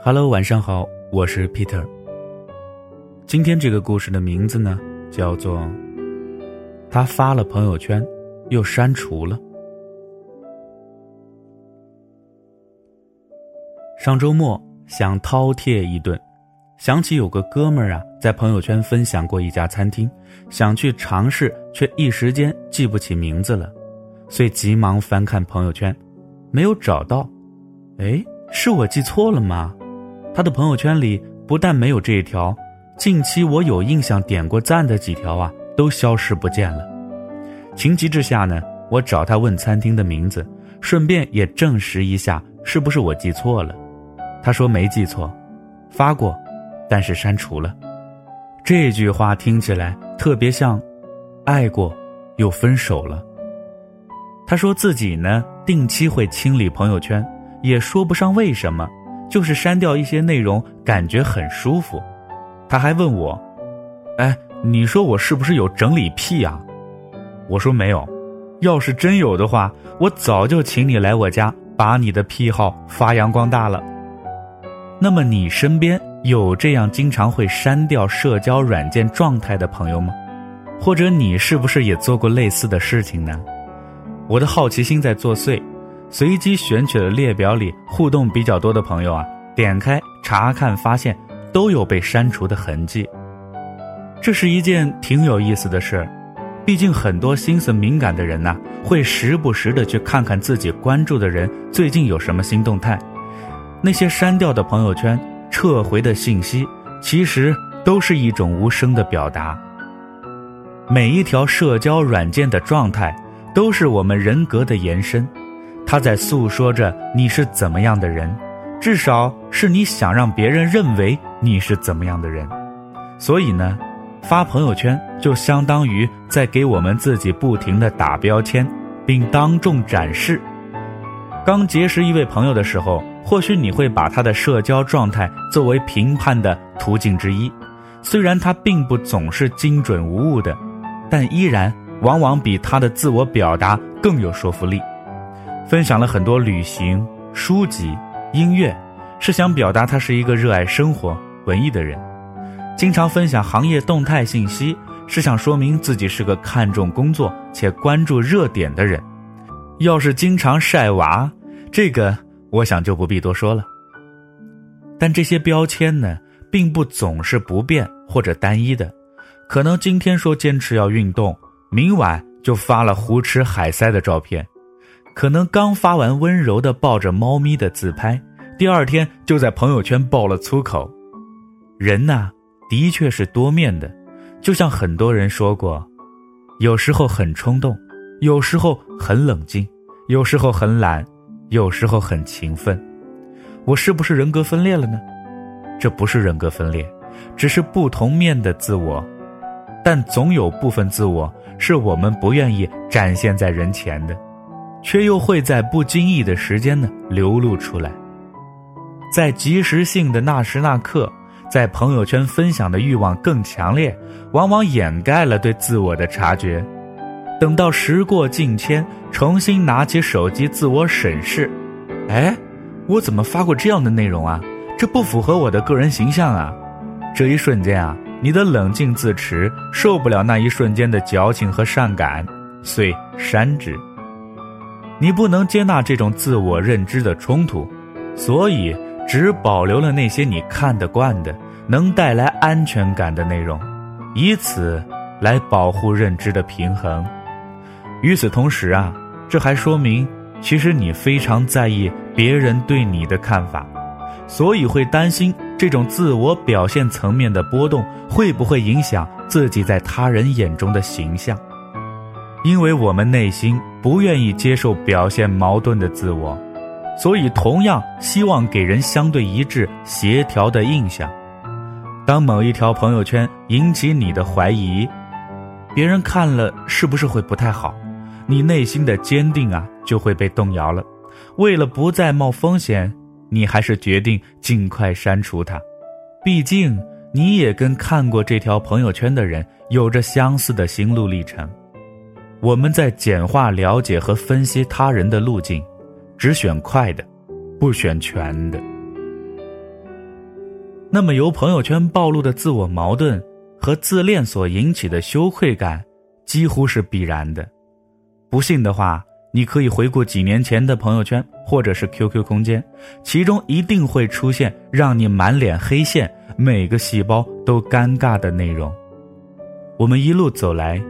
Hello，晚上好，我是 Peter。今天这个故事的名字呢，叫做《他发了朋友圈，又删除了》。上周末想饕餮一顿，想起有个哥们儿啊，在朋友圈分享过一家餐厅，想去尝试，却一时间记不起名字了，遂急忙翻看朋友圈，没有找到。哎，是我记错了吗？他的朋友圈里不但没有这一条，近期我有印象点过赞的几条啊，都消失不见了。情急之下呢，我找他问餐厅的名字，顺便也证实一下是不是我记错了。他说没记错，发过，但是删除了。这句话听起来特别像，爱过，又分手了。他说自己呢，定期会清理朋友圈，也说不上为什么。就是删掉一些内容，感觉很舒服。他还问我：“哎，你说我是不是有整理癖啊？”我说没有。要是真有的话，我早就请你来我家，把你的癖好发扬光大了。那么你身边有这样经常会删掉社交软件状态的朋友吗？或者你是不是也做过类似的事情呢？我的好奇心在作祟。随机选取了列表里互动比较多的朋友啊，点开查看，发现都有被删除的痕迹。这是一件挺有意思的事儿，毕竟很多心思敏感的人呐，会时不时的去看看自己关注的人最近有什么新动态。那些删掉的朋友圈、撤回的信息，其实都是一种无声的表达。每一条社交软件的状态，都是我们人格的延伸。他在诉说着你是怎么样的人，至少是你想让别人认为你是怎么样的人。所以呢，发朋友圈就相当于在给我们自己不停的打标签，并当众展示。刚结识一位朋友的时候，或许你会把他的社交状态作为评判的途径之一，虽然他并不总是精准无误的，但依然往往比他的自我表达更有说服力。分享了很多旅行、书籍、音乐，是想表达他是一个热爱生活、文艺的人；经常分享行业动态信息，是想说明自己是个看重工作且关注热点的人。要是经常晒娃，这个我想就不必多说了。但这些标签呢，并不总是不变或者单一的，可能今天说坚持要运动，明晚就发了胡吃海塞的照片。可能刚发完温柔的抱着猫咪的自拍，第二天就在朋友圈爆了粗口。人呐，的确是多面的，就像很多人说过，有时候很冲动，有时候很冷静，有时候很懒，有时候很勤奋。我是不是人格分裂了呢？这不是人格分裂，只是不同面的自我。但总有部分自我是我们不愿意展现在人前的。却又会在不经意的时间呢流露出来，在及时性的那时那刻，在朋友圈分享的欲望更强烈，往往掩盖了对自我的察觉。等到时过境迁，重新拿起手机自我审视，哎，我怎么发过这样的内容啊？这不符合我的个人形象啊！这一瞬间啊，你的冷静自持受不了那一瞬间的矫情和善感，遂删之。你不能接纳这种自我认知的冲突，所以只保留了那些你看得惯的、能带来安全感的内容，以此来保护认知的平衡。与此同时啊，这还说明其实你非常在意别人对你的看法，所以会担心这种自我表现层面的波动会不会影响自己在他人眼中的形象。因为我们内心不愿意接受表现矛盾的自我，所以同样希望给人相对一致、协调的印象。当某一条朋友圈引起你的怀疑，别人看了是不是会不太好？你内心的坚定啊就会被动摇了。为了不再冒风险，你还是决定尽快删除它。毕竟你也跟看过这条朋友圈的人有着相似的心路历程。我们在简化了解和分析他人的路径，只选快的，不选全的。那么由朋友圈暴露的自我矛盾和自恋所引起的羞愧感，几乎是必然的。不信的话，你可以回顾几年前的朋友圈或者是 QQ 空间，其中一定会出现让你满脸黑线、每个细胞都尴尬的内容。我们一路走来，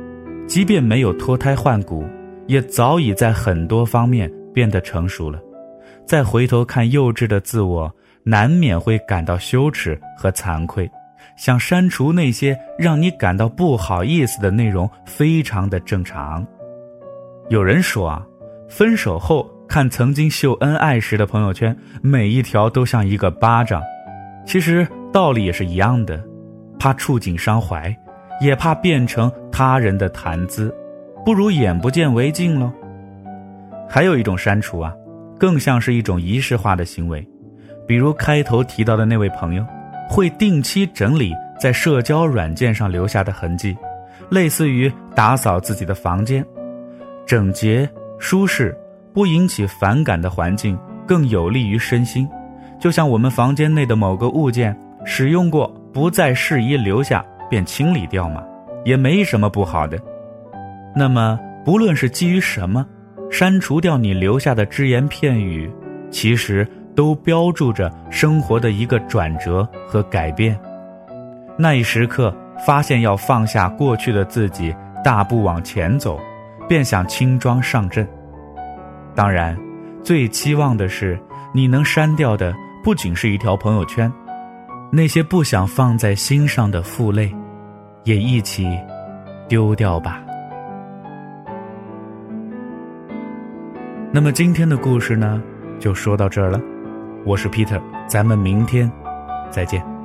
即便没有脱胎换骨，也早已在很多方面变得成熟了。再回头看幼稚的自我，难免会感到羞耻和惭愧，想删除那些让你感到不好意思的内容，非常的正常。有人说啊，分手后看曾经秀恩爱时的朋友圈，每一条都像一个巴掌。其实道理也是一样的，怕触景伤怀，也怕变成他人的谈资，不如眼不见为净喽。还有一种删除啊，更像是一种仪式化的行为，比如开头提到的那位朋友，会定期整理在社交软件上留下的痕迹，类似于打扫自己的房间。整洁、舒适、不引起反感的环境更有利于身心。就像我们房间内的某个物件使用过，不再适宜留下，便清理掉嘛，也没什么不好的。那么，不论是基于什么，删除掉你留下的只言片语，其实都标注着生活的一个转折和改变。那一时刻，发现要放下过去的自己，大步往前走。便想轻装上阵。当然，最期望的是你能删掉的不仅是一条朋友圈，那些不想放在心上的负累，也一起丢掉吧。那么今天的故事呢，就说到这儿了。我是 Peter，咱们明天再见。